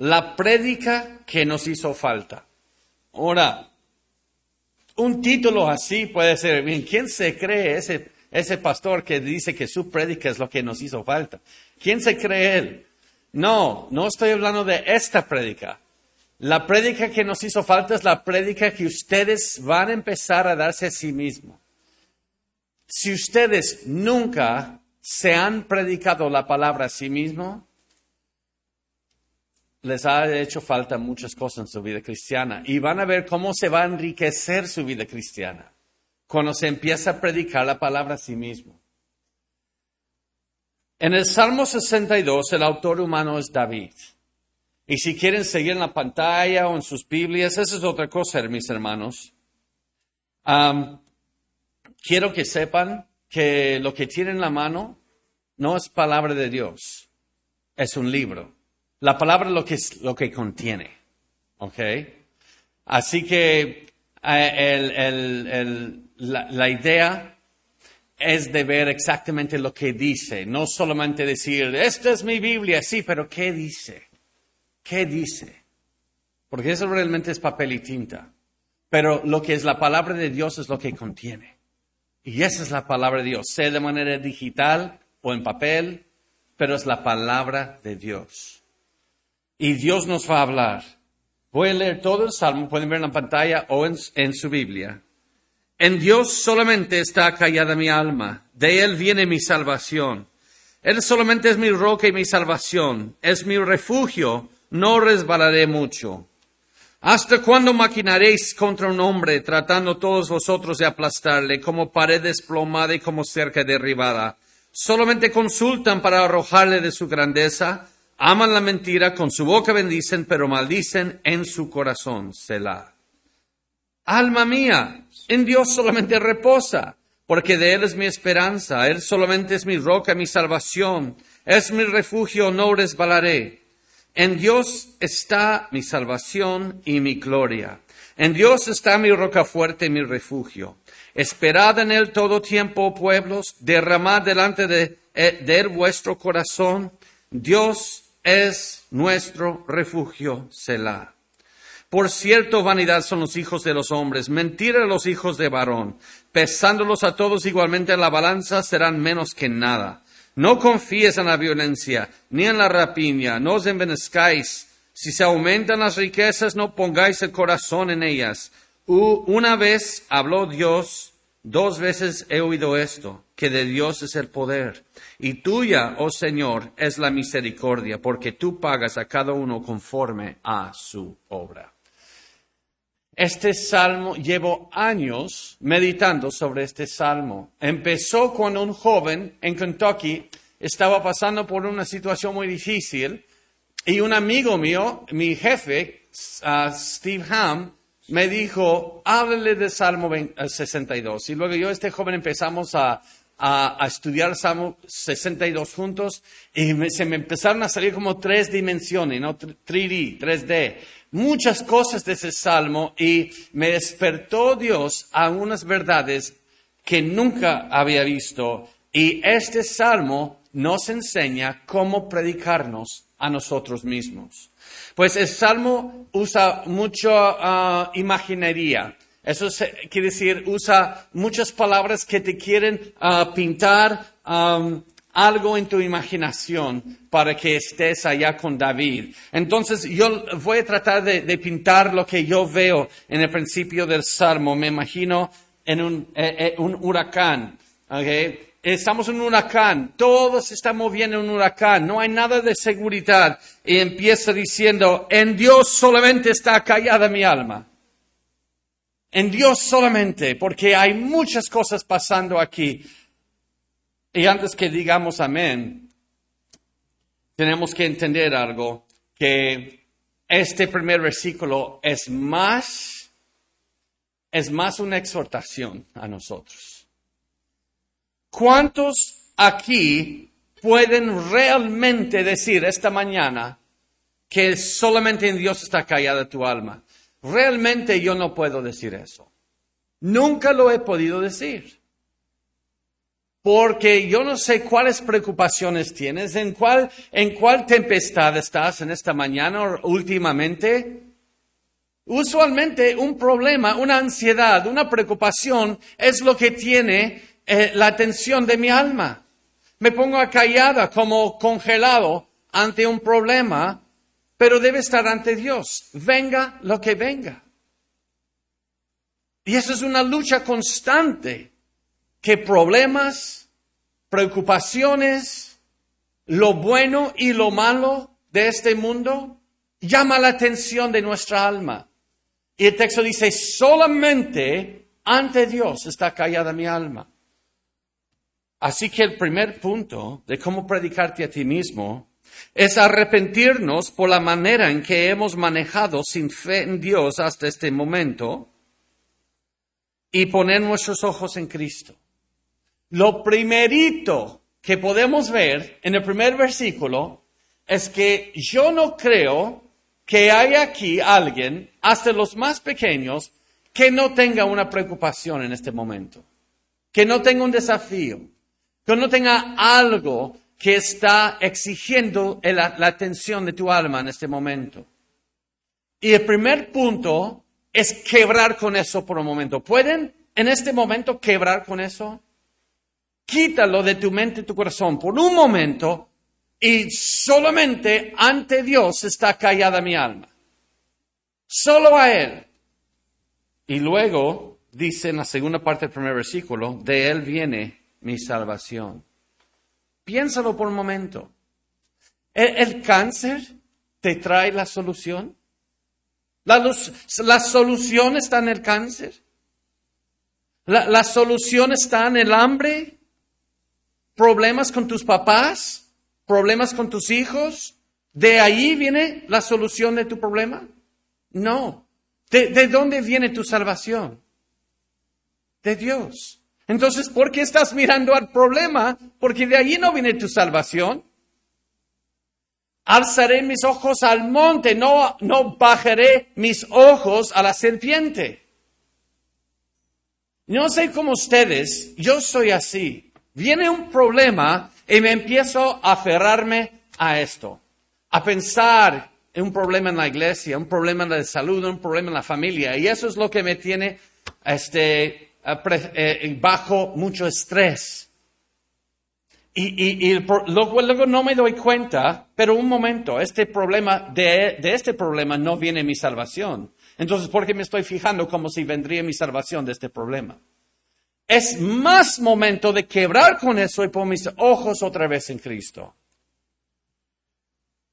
la prédica que nos hizo falta. Ahora, un título así puede ser, ¿quién se cree ese, ese pastor que dice que su prédica es lo que nos hizo falta? ¿Quién se cree él? No, no estoy hablando de esta prédica. La prédica que nos hizo falta es la prédica que ustedes van a empezar a darse a sí mismos. Si ustedes nunca se han predicado la palabra a sí mismos, les ha hecho falta muchas cosas en su vida cristiana y van a ver cómo se va a enriquecer su vida cristiana cuando se empieza a predicar la palabra a sí mismo. En el Salmo 62 el autor humano es David. Y si quieren seguir en la pantalla o en sus Biblias, esa es otra cosa, mis hermanos. quiero que sepan que lo que tienen en la mano no es palabra de Dios, es un libro. La palabra lo que, es, lo que contiene. ¿Ok? Así que eh, la, idea es de ver exactamente lo que dice, no solamente decir, esta es mi Biblia, sí, pero ¿qué dice? ¿Qué dice? Porque eso realmente es papel y tinta. Pero lo que es la palabra de Dios es lo que contiene. Y esa es la palabra de Dios, sea de manera digital o en papel, pero es la palabra de Dios y Dios nos va a hablar. Voy a leer todo el salmo, pueden ver en la pantalla o en, su Biblia. En Dios solamente está callada mi alma, de Él viene mi salvación. Él solamente es mi roca y mi salvación, es mi refugio, no resbalaré mucho. ¿Hasta cuándo maquinaréis contra un hombre, tratando todos vosotros de aplastarle como pared desplomada y como cerca derribada? Solamente consultan para arrojarle de su grandeza Aman la mentira, con su boca bendicen, pero maldicen en su corazón. Selah. Alma mía, en Dios solamente reposa, porque de Él es mi esperanza, Él solamente es mi roca, mi salvación, es mi refugio, no resbalaré. En Dios está mi salvación y mi gloria. En Dios está mi roca fuerte y mi refugio. Esperad en Él todo tiempo, oh pueblos, derramad delante de, eh, de Él vuestro corazón. Dios es nuestro refugio, Selah. Por cierto, vanidad son los hijos de los hombres, mentira los hijos de varón. Pesándolos a todos igualmente en la balanza, serán menos que nada. No confíes en la violencia, ni en la rapiña, no os envenezcáis. Si se aumentan las riquezas, no pongáis el corazón en ellas. Una vez habló Dios, dos veces he oído esto, que de Dios es el poder. Y tuya, oh Señor, es la misericordia, porque tú pagas a cada uno conforme a su obra. Este salmo, llevo años meditando sobre este salmo. Empezó cuando un joven en Kentucky estaba pasando por una situación muy difícil y un amigo mío, mi jefe, uh, Steve Ham, me dijo, háblele del Salmo 62. Y luego yo, este joven, empezamos a, a, estudiar el Salmo 62 juntos y se me empezaron a salir como tres dimensiones, ¿no? 3D, 3D. Muchas cosas de ese Salmo y me despertó Dios a unas verdades que nunca había visto. Y este Salmo nos enseña cómo predicarnos a nosotros mismos. Pues el Salmo usa mucho uh, imaginería. Eso quiere decir, usa muchas palabras que te quieren ah, pintar algo en tu imaginación para que estés allá con David. Entonces yo voy a tratar de, pintar lo que yo veo en el principio del Salmo. Me imagino en un, eh, eh, huracán. Estamos en un huracán, todo se está moviendo en un huracán, no hay nada de seguridad. Y empieza diciendo, en Dios solamente está callada mi alma. En Dios solamente, porque hay muchas cosas pasando aquí. Y antes que digamos amén, tenemos que entender algo, que este primer versículo es más, es más una exhortación a nosotros. ¿Cuántos aquí pueden realmente decir esta mañana que solamente en Dios está callada tu alma? Realmente yo no puedo decir eso. Nunca lo he podido decir. porque yo no sé cuáles preocupaciones tienes, en cuál, en cuál tempestad estás en esta mañana o últimamente. Usualmente un problema, una ansiedad, una preocupación es lo que tiene eh, la atención de mi alma. Me pongo callada como congelado ante un problema, pero debe estar ante Dios, venga lo que venga. Y eso es una lucha constante que problemas, preocupaciones, lo bueno y lo malo de este mundo llama la atención de nuestra alma. Y el texto dice, solamente ante Dios está callada mi alma. Así que el primer punto de cómo predicarte a ti mismo es arrepentirnos por la manera en que hemos manejado sin fe en Dios hasta este momento y poner nuestros ojos en Cristo. Lo primerito que podemos ver en el primer versículo es que yo no creo que haya aquí alguien, hasta los más pequeños, que no tenga una preocupación en este momento, que no tenga un desafío, que no tenga algo que está exigiendo la, atención de tu alma en este momento. Y el primer punto es quebrar con eso por un momento. ¿Pueden en este momento quebrar con eso? Quítalo de tu mente y tu corazón por un momento y solamente ante Dios está callada mi alma. Solo a Él. Y luego dice en la segunda parte del primer versículo, de Él viene mi salvación. Piénsalo por un momento. ¿El, cáncer te trae la solución? ¿La, la solución está en el cáncer? ¿La, solución está en el hambre? ¿Problemas con tus papás? ¿Problemas con tus hijos? ¿De ahí viene la solución de tu problema? No. ¿De, de dónde viene tu salvación? De Dios. Entonces, ¿por qué estás mirando al problema? Porque de ahí no viene tu salvación. Alzaré mis ojos al monte, no, no bajaré mis ojos a la serpiente. No sé cómo ustedes, yo soy así. Viene un problema y me empiezo a aferrarme a esto, a pensar en un problema en la iglesia, un problema de salud, un problema en la familia. Y eso es lo que me tiene este, bajo mucho estrés. Y, luego, no me doy cuenta, pero un momento, este problema, de, de este problema no viene mi salvación. Entonces, ¿por qué me estoy fijando como si vendría mi salvación de este problema? Es más momento de quebrar con eso y poner mis ojos otra vez en Cristo.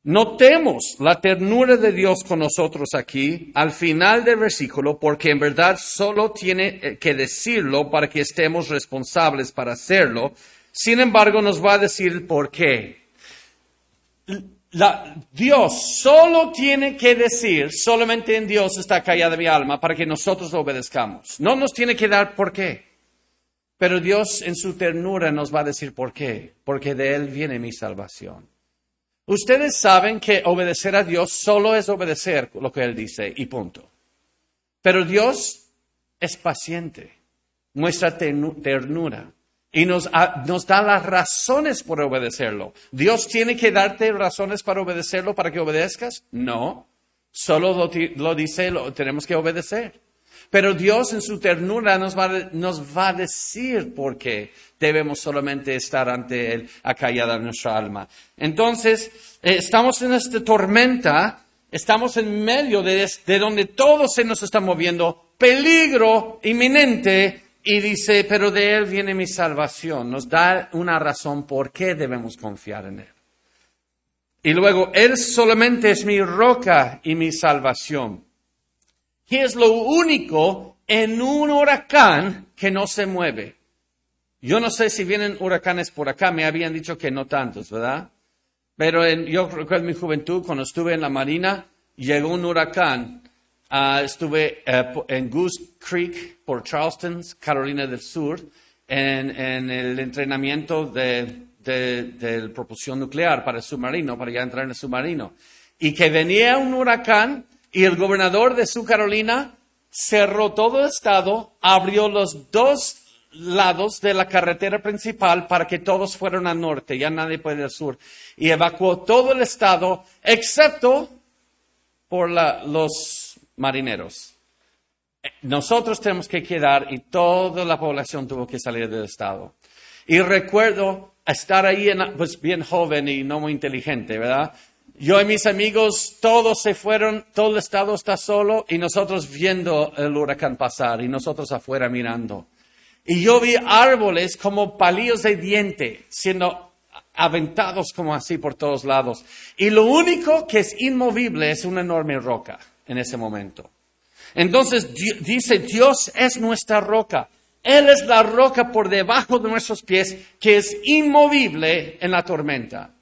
Notemos la ternura de Dios con nosotros aquí al final del versículo, porque en verdad solo tiene eh, que decirlo para que estemos responsables para hacerlo. Sin embargo, nos va a decir por qué la, Dios solo tiene que decir, solamente en Dios está callada mi alma para que nosotros obedezcamos. No nos tiene que dar por qué. Pero Dios en su ternura nos va a decir por qué. Porque de Él viene mi salvación. Ustedes saben que obedecer a Dios solo es obedecer lo que Él dice y punto. Pero Dios es paciente, muestra ternura y nos, da las razones por obedecerlo. ¿Dios tiene que darte razones para obedecerlo para que obedezcas? No, solo lo, lo dice, lo tenemos que obedecer. Pero Dios en su ternura nos va, nos va a decir por qué debemos solamente estar ante Él acallada nuestra alma. Entonces, eh, estamos en esta tormenta, estamos en medio de, de donde todo se nos está moviendo, peligro inminente, y dice, pero de Él viene mi salvación. Nos da una razón por qué debemos confiar en Él. Y luego, Él solamente es mi roca y mi salvación. Y es lo único en un huracán que no se mueve. Yo no sé si vienen huracanes por acá, me habían dicho que no tantos, ¿verdad? Pero yo recuerdo mi juventud, cuando estuve en la Marina, llegó un huracán Ah, estuve eh, en Goose Creek por Charleston, Carolina del Sur, en, el entrenamiento de, de, propulsión nuclear para el submarino, para ya entrar en el submarino. Y que venía un huracán y el gobernador de su Carolina cerró todo el estado, abrió los dos, lados de la carretera principal para que todos fueran al norte, ya nadie puede al sur. Y evacuó todo el estado, excepto por los marineros. Nosotros tenemos que quedar y toda la población tuvo que salir del estado. Y recuerdo estar ahí, pues bien joven y no muy inteligente, ¿verdad? Yo y mis amigos, todos se fueron, todo el estado está solo y nosotros viendo el huracán pasar y nosotros afuera mirando. Y yo vi árboles como palillos de diente siendo aventados como así por todos lados. Y lo único que es inmovible es una enorme roca en ese momento. Entonces dice, Dios es nuestra roca. Él es la roca por debajo de nuestros pies que es inmovible en la tormenta.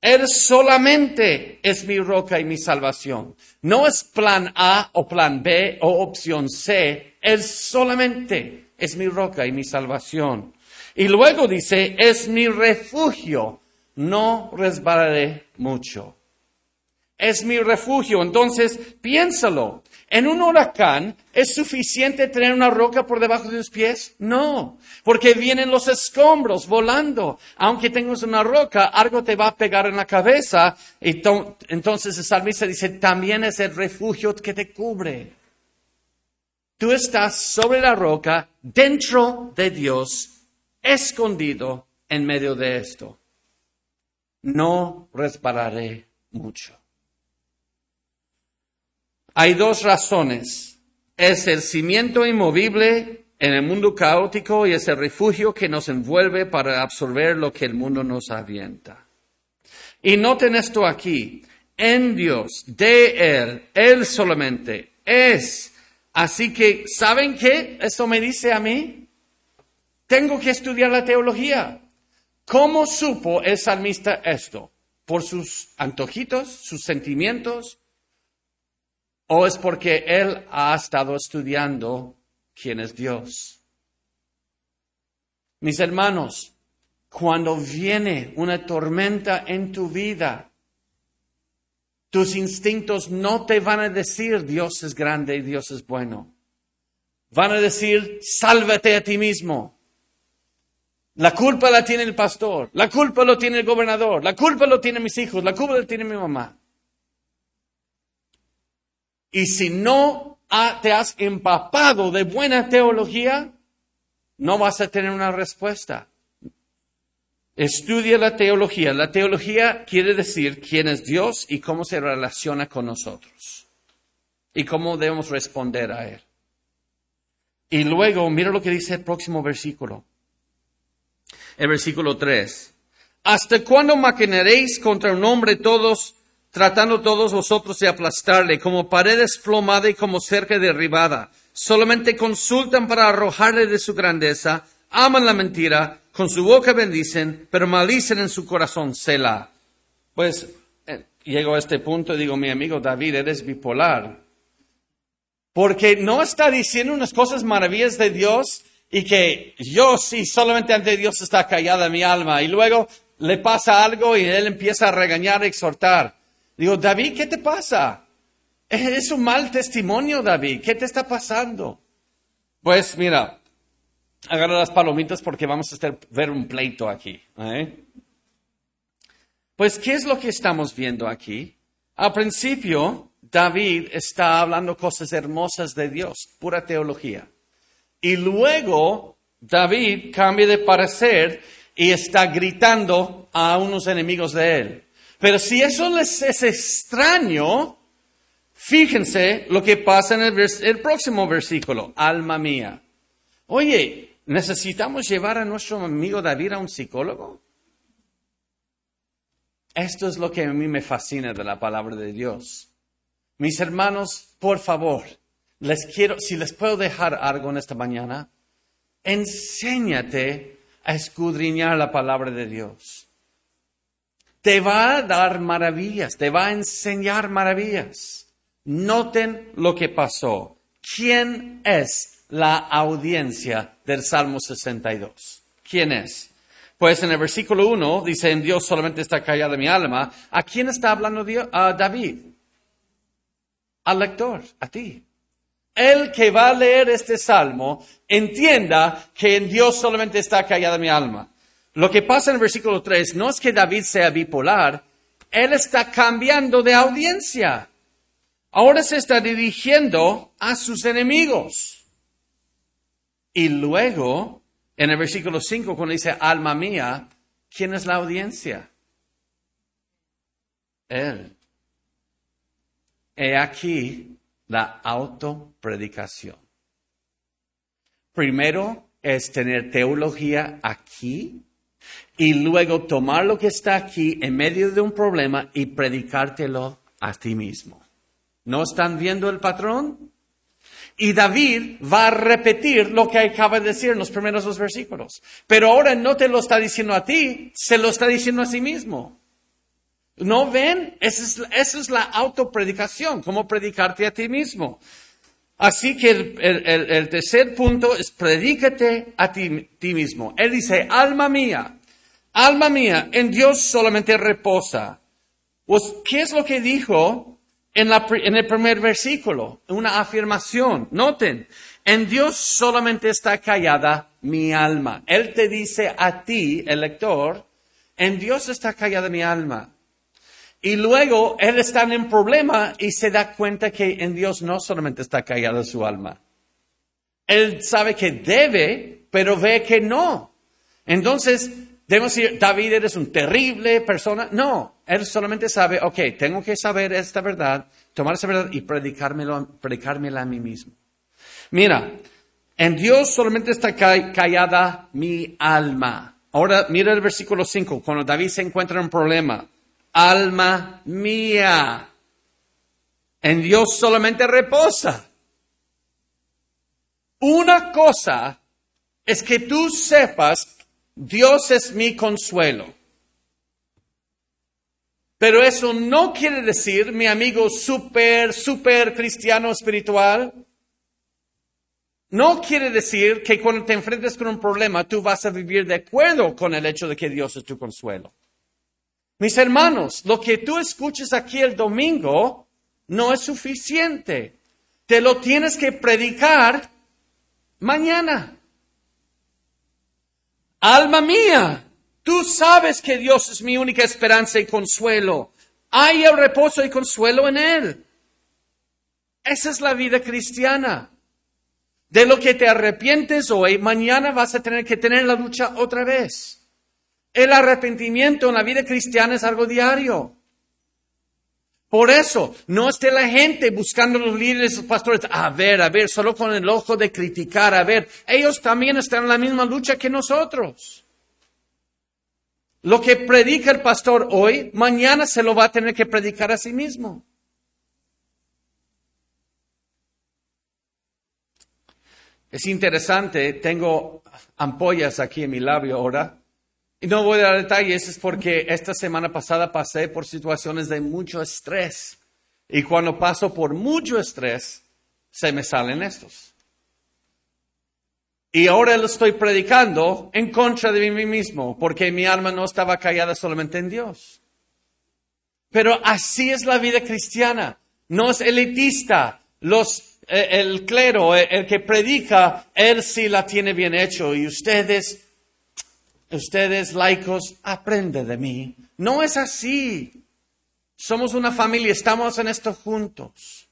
Él solamente es mi roca y mi salvación. No es plan A o plan B o opción C. Él solamente es mi roca y mi salvación. Y luego dice, es mi refugio. No resbalaré mucho es mi refugio. Entonces, piénsalo. ¿En un huracán es suficiente tener una roca por debajo de tus pies? No, porque vienen los escombros volando. Aunque tengas una roca, algo te va a pegar en la cabeza. Y entonces el salmista dice, también es el refugio que te cubre. Tú estás sobre la roca, dentro de Dios, escondido en medio de esto. No resbalaré mucho. Hay dos razones. Es el cimiento inmovible en el mundo caótico y es el refugio que nos envuelve para absorber lo que el mundo nos avienta. Y noten esto aquí. En Dios, de Él, Él solamente es. Así que, ¿saben qué? Esto me dice a mí. Tengo que estudiar la teología. ¿Cómo supo el salmista esto? ¿Por sus antojitos, sus sentimientos, ¿O es porque Él ha estado estudiando quién es Dios? Mis hermanos, cuando viene una tormenta en tu vida, tus instintos no te van a decir Dios es grande y Dios es bueno. Van a decir, sálvate a ti mismo. La culpa la tiene el pastor, la culpa lo tiene el gobernador, la culpa lo tiene mis hijos, la culpa la tiene mi mamá. Y si no te has empapado de buena teología, no vas a tener una respuesta. Estudia la teología. La teología quiere decir quién es Dios y cómo se relaciona con nosotros. Y cómo debemos responder a Él. Y luego, mira lo que dice el próximo versículo. El versículo 3. ¿Hasta cuándo maquinaréis contra un hombre todos tratando todos vosotros de aplastarle, como pared desplomada y como cerca derribada. Solamente consultan para arrojarle de su grandeza, aman la mentira, con su boca bendicen, pero malicen en su corazón, Selah. Pues eh, llego a este punto y digo, mi amigo David, eres bipolar. Porque no está diciendo unas cosas maravillas de Dios y que yo sí, solamente ante Dios está callada mi alma. Y luego le pasa algo y él empieza a regañar, y exhortar. Digo, David, ¿qué te pasa? Es un mal testimonio, David. ¿Qué te está pasando? Pues mira, agarra las palomitas porque vamos a ver un pleito aquí. ¿eh? Pues, ¿qué es lo que estamos viendo aquí? Al principio, David está hablando cosas hermosas de Dios, pura teología. Y luego, David cambia de parecer y está gritando a unos enemigos de él. Pero si eso les es extraño, fíjense lo que pasa en el, próximo versículo, alma mía. Oye, ¿necesitamos llevar a nuestro amigo David a un psicólogo? Esto es lo que a mí me fascina de la palabra de Dios. Mis hermanos, por favor, les quiero, si les puedo dejar algo en esta mañana, enséñate a escudriñar la palabra de Dios te va a dar maravillas, te va a enseñar maravillas. Noten lo que pasó. ¿Quién es la audiencia del Salmo 62? ¿Quién es? Pues en el versículo 1 dice, en Dios solamente está callada mi alma. ¿A quién está hablando Dios? A David. Al lector, a ti. el que va a leer este salmo entienda que en Dios solamente está callada mi alma. Lo que pasa en el versículo 3 no es que David sea bipolar, él está cambiando de audiencia. Ahora se está dirigiendo a sus enemigos. Y luego, en el versículo 5, cuando dice, alma mía, ¿quién es la audiencia? Él. He aquí la autopredicación. Primero es tener teología aquí y luego tomar lo que está aquí en medio de un problema y predicártelo a ti mismo. ¿No están viendo el patrón? Y David va a repetir lo que acaba de decir en los primeros dos versículos. Pero ahora no te lo está diciendo a ti, se lo está diciendo a sí mismo. ¿No ven? Esa es, la autopredicación, cómo predicarte a ti mismo. Así que el, tercer punto es predícate a ti, mismo. Él dice, alma mía, alma mía, en Dios solamente reposa. Pues, ¿qué es lo que dijo en, el primer versículo, una afirmación. Noten, en Dios solamente está callada mi alma. Él te dice a ti, el lector, en Dios está callada mi alma. Y luego él está en problema y se da cuenta que en Dios no solamente está callada su alma. Él sabe que debe, pero ve que no. Entonces, Debemos decir, David eres un terrible persona. No, él solamente sabe, ok, tengo que saber esta verdad, tomar esa verdad y predicármela a mí mismo. Mira, en Dios solamente está callada mi alma. Ahora mira el versículo 5, cuando David se encuentra en un problema. Alma mía, en Dios solamente reposa. Una cosa es que tú sepas Dios es mi consuelo. Pero eso no quiere decir, mi amigo súper, súper cristiano espiritual, no quiere decir que cuando te enfrentes con un problema tú vas a vivir de acuerdo con el hecho de que Dios es tu consuelo. Mis hermanos, lo que tú escuches aquí el domingo no es suficiente. Te lo tienes que predicar mañana. Alma mía, tú sabes que Dios es mi única esperanza y consuelo. Hay el reposo y consuelo en Él. Esa es la vida cristiana. De lo que te arrepientes hoy, mañana vas a tener que tener la lucha otra vez. El arrepentimiento en la vida cristiana es algo diario. Por eso, no esté la gente buscando los líderes, los pastores, a ver, a ver, solo con el ojo de criticar, a ver, ellos también están en la misma lucha que nosotros. Lo que predica el pastor hoy, mañana se lo va a tener que predicar a sí mismo. Es interesante, tengo ampollas aquí en mi labio ahora. No voy a dar detalles, es porque esta semana pasada pasé por situaciones de mucho estrés. Y cuando paso por mucho estrés, se me salen estos. Y ahora lo estoy predicando en contra de mí mismo, porque mi alma no estaba callada solamente en Dios. Pero así es la vida cristiana. No es elitista. Los, eh, el clero, el, el que predica, él sí la tiene bien hecho. Y ustedes ustedes laicos, aprende de mí. No es así. Somos una familia, estamos en esto juntos.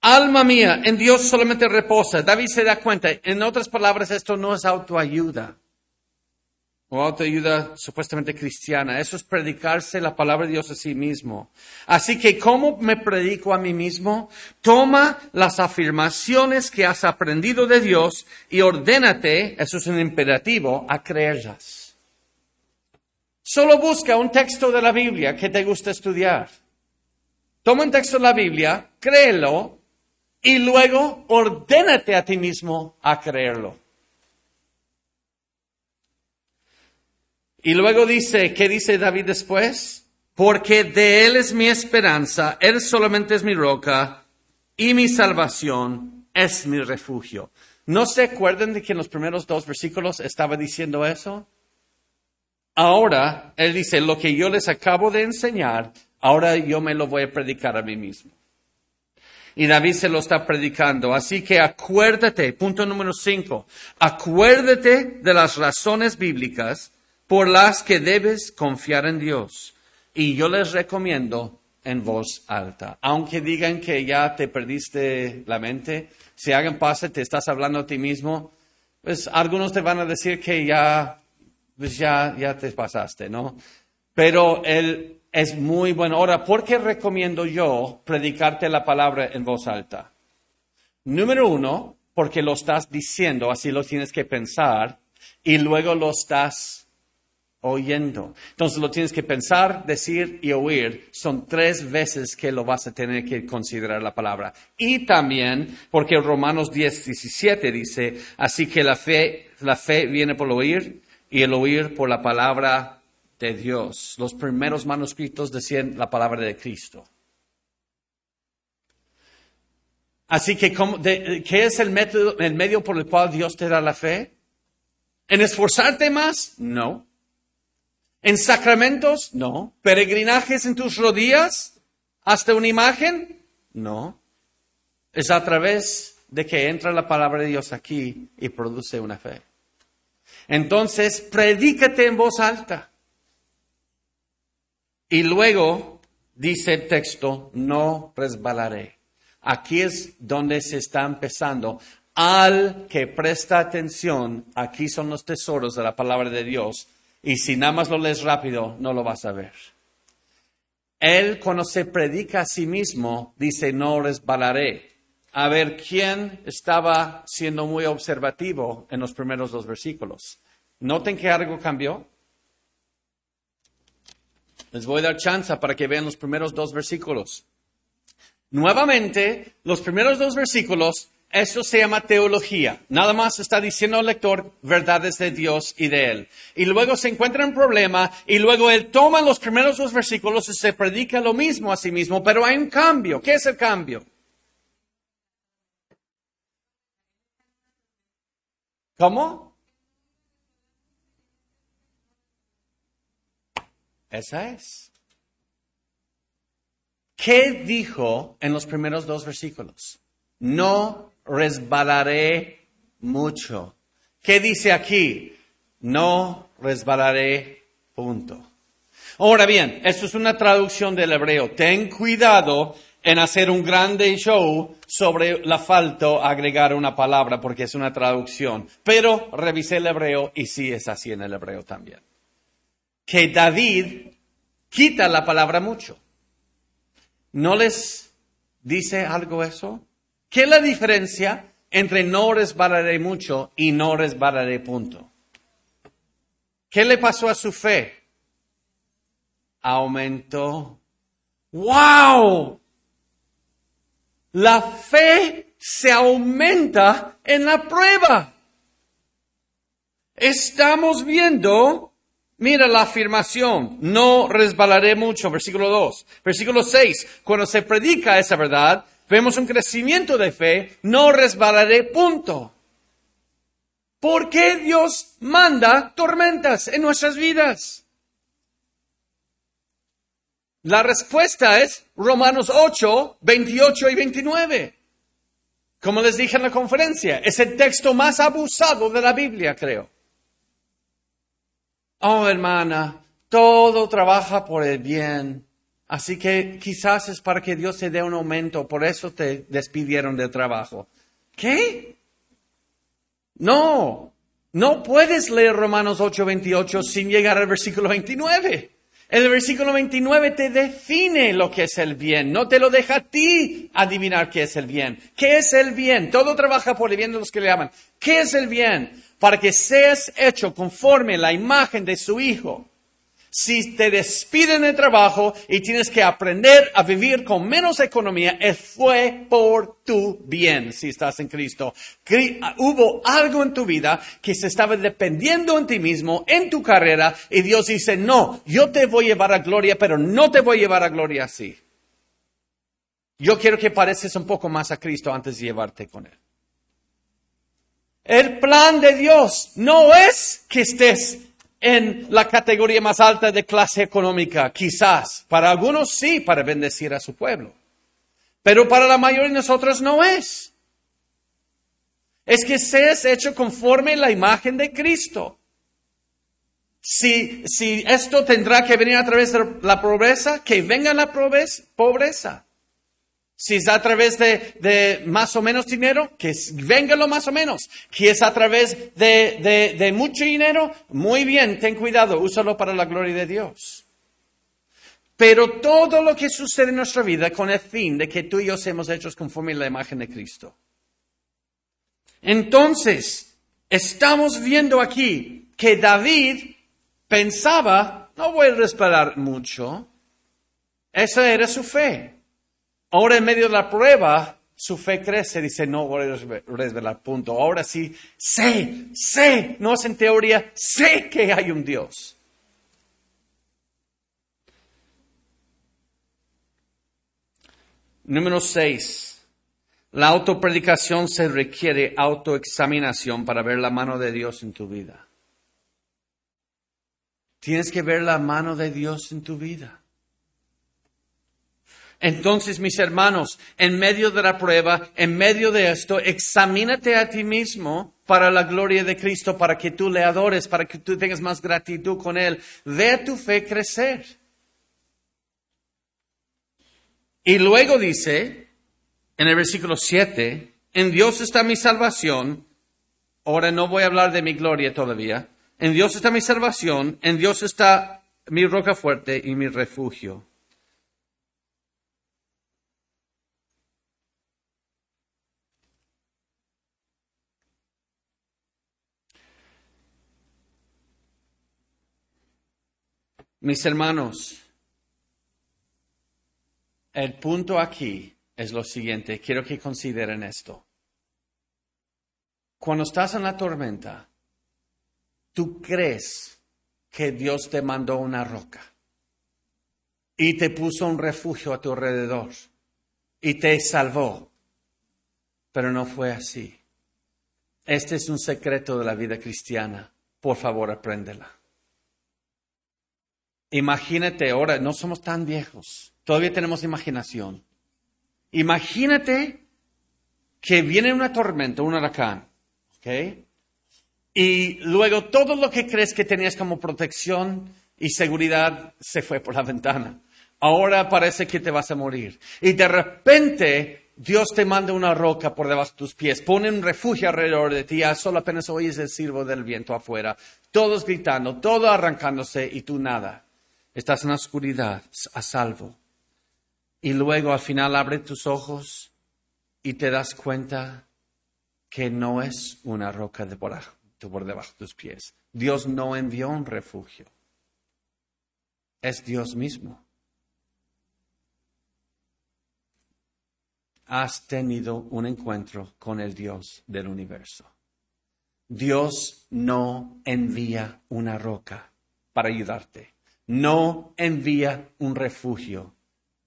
Alma mía, en Dios solamente reposa. David se da cuenta. En otras palabras, esto no es autoayuda o autoayuda supuestamente cristiana. Eso es predicarse la palabra de Dios a sí mismo. Así que, ¿cómo me predico a mí mismo? Toma las afirmaciones que has aprendido de Dios y ordénate, eso es un imperativo, a creerlas. Solo busca un texto de la Biblia que te guste estudiar. Toma un texto de la Biblia, créelo y luego ordénate a ti mismo a creerlo. Y luego dice, ¿qué dice David después? Porque de Él es mi esperanza, Él solamente es mi roca y mi salvación es mi refugio. ¿No se acuerdan de que en los primeros dos versículos estaba diciendo eso? Ahora, Él dice, lo que yo les acabo de enseñar, ahora yo me lo voy a predicar a mí mismo. Y David se lo está predicando. Así que acuérdate, punto número cinco, acuérdate de las razones bíblicas por las que debes confiar en Dios. Y yo les recomiendo en voz alta. Aunque digan que ya te perdiste la mente, si alguien pasa, te estás hablando a ti mismo, pues algunos te van a decir que ya, pues ya, ya te pasaste, ¿no? Pero él es muy bueno. Ahora, ¿por qué recomiendo yo predicarte la palabra en voz alta? Número uno, porque lo estás diciendo, así lo tienes que pensar, y luego lo estás oyendo. Entonces lo tienes que pensar, decir y oír. Son tres veces que lo vas a tener que considerar la palabra. Y también porque Romanos 10, 17 dice, así que la fe, la fe viene por oír y el oír por la palabra de Dios. Los primeros manuscritos decían la palabra de Cristo. Así que, ¿qué es el, método, el medio por el cual Dios te da la fe? ¿En esforzarte más? No. ¿En sacramentos? No. ¿Peregrinajes en tus rodillas? ¿Hasta una imagen? No. Es a través de que entra la palabra de Dios aquí y produce una fe. Entonces, predícate en voz alta. Y luego dice el texto, no resbalaré. Aquí es donde se está empezando. Al que presta atención, aquí son los tesoros de la palabra de Dios y si nada más lo lees rápido, no lo vas a ver. Él cuando se predica a sí mismo, dice, no resbalaré. A ver, ¿quién estaba siendo muy observativo en los primeros dos versículos? ¿Noten que algo cambió? Les voy a dar chance para que vean los primeros dos versículos. Nuevamente, los primeros dos versículos eso se llama teología. Nada más está diciendo al lector verdades de Dios y de Él. Y luego se encuentra un problema y luego Él toma los primeros dos versículos y se predica lo mismo a sí mismo, pero hay un cambio. ¿Qué es el cambio? ¿Cómo? Esa es. ¿Qué dijo en los primeros dos versículos? No resbalaré mucho. ¿Qué dice aquí? No resbalaré, punto. Ahora bien, esto es una traducción del hebreo. Ten cuidado en hacer un grande show sobre la falta agregar una palabra porque es una traducción. Pero revisé el hebreo y sí es así en el hebreo también. Que David quita la palabra mucho. ¿No les dice algo eso? ¿Qué es la diferencia entre no resbalaré mucho y no resbalaré punto? ¿Qué le pasó a su fe? Aumentó. ¡Wow! La fe se aumenta en la prueba. Estamos viendo, mira la afirmación, no resbalaré mucho, versículo 2. Versículo 6, cuando se predica esa verdad, vemos un crecimiento de fe, no resbalaré, punto. ¿Por qué Dios manda tormentas en nuestras vidas? La respuesta es Romanos 8, 28 y 29. Como les dije en la conferencia, es el texto más abusado de la Biblia, creo. Oh, hermana, todo trabaja por el bien Así que quizás es para que Dios te dé un aumento, por eso te despidieron del trabajo. ¿Qué? No, no puedes leer Romanos 8:28 sin llegar al versículo 29. El versículo 29 te define lo que es el bien, no te lo deja a ti adivinar qué es el bien. ¿Qué es el bien? Todo trabaja por el bien de los que le aman. ¿Qué es el bien? Para que seas hecho conforme la imagen de su Hijo si te despiden de trabajo y tienes que aprender a vivir con menos economía, fue por tu bien si estás en Cristo. Hubo algo en tu vida que se estaba dependiendo en ti mismo, en tu carrera, y Dios dice, no, yo te voy a llevar a gloria, pero no te voy a llevar a gloria así. Yo quiero que pareces un poco más a Cristo antes de llevarte con Él. El plan de Dios no es que estés en la categoría más alta de clase económica, quizás. Para algunos sí, para bendecir a su pueblo. Pero para la mayoría de nosotros no es. Es que seas hecho conforme la imagen de Cristo. Si, si esto tendrá que venir a través de la pobreza, que venga la pobreza. Si es a través de, más o menos dinero, que venga lo más o menos. Que es a través de mucho dinero, muy bien, ten cuidado, úsalo para la gloria de Dios. Pero todo lo que sucede en nuestra vida con el fin de que tú y yo seamos hechos conforme a la imagen de Cristo. Entonces, estamos viendo aquí que David pensaba, no voy a respetar mucho. Esa era su fe. Ahora en medio de la prueba, su fe crece, dice, no voy a respetar punto. Ahora sí, sé, sé, no es en teoría, sé que hay un Dios. Número seis. La autopredicación se requiere autoexaminación para ver la mano de Dios en tu vida. Tienes que ver la mano de Dios en tu vida. Entonces, mis hermanos, en medio de la prueba, en medio de esto, examínate a ti mismo para la gloria de Cristo, para que tú le adores, para que tú tengas más gratitud con Él. Ve tu fe crecer. Y luego dice, en el versículo 7, en Dios está mi salvación. Ahora no voy a hablar de mi gloria todavía. En Dios está mi salvación, en Dios está mi roca fuerte y mi refugio. Mis hermanos, el punto aquí es lo siguiente, quiero que consideren esto. Cuando estás en la tormenta, tú crees que Dios te mandó una roca y te puso un refugio a tu alrededor y te salvó. Pero no fue así. Este es un secreto de la vida cristiana. Por favor, apréndela. Imagínate ahora, no somos tan viejos, todavía tenemos imaginación. Imagínate que viene una tormenta, un huracán, ¿ok? Y luego todo lo que crees que tenías como protección y seguridad se fue por la ventana. Ahora parece que te vas a morir. Y de repente Dios te manda una roca por debajo de tus pies, pone un refugio alrededor de ti, solo apenas oyes el silbo del viento afuera, todos gritando, todo arrancándose y tú nada. Estás en la oscuridad, a salvo. Y luego al final abre tus ojos y te das cuenta que no es una roca de por por debajo de tus pies. Dios no envió un refugio. Es Dios mismo. Has tenido un encuentro con el Dios del universo. Dios no envía una roca para ayudarte. No envía un refugio.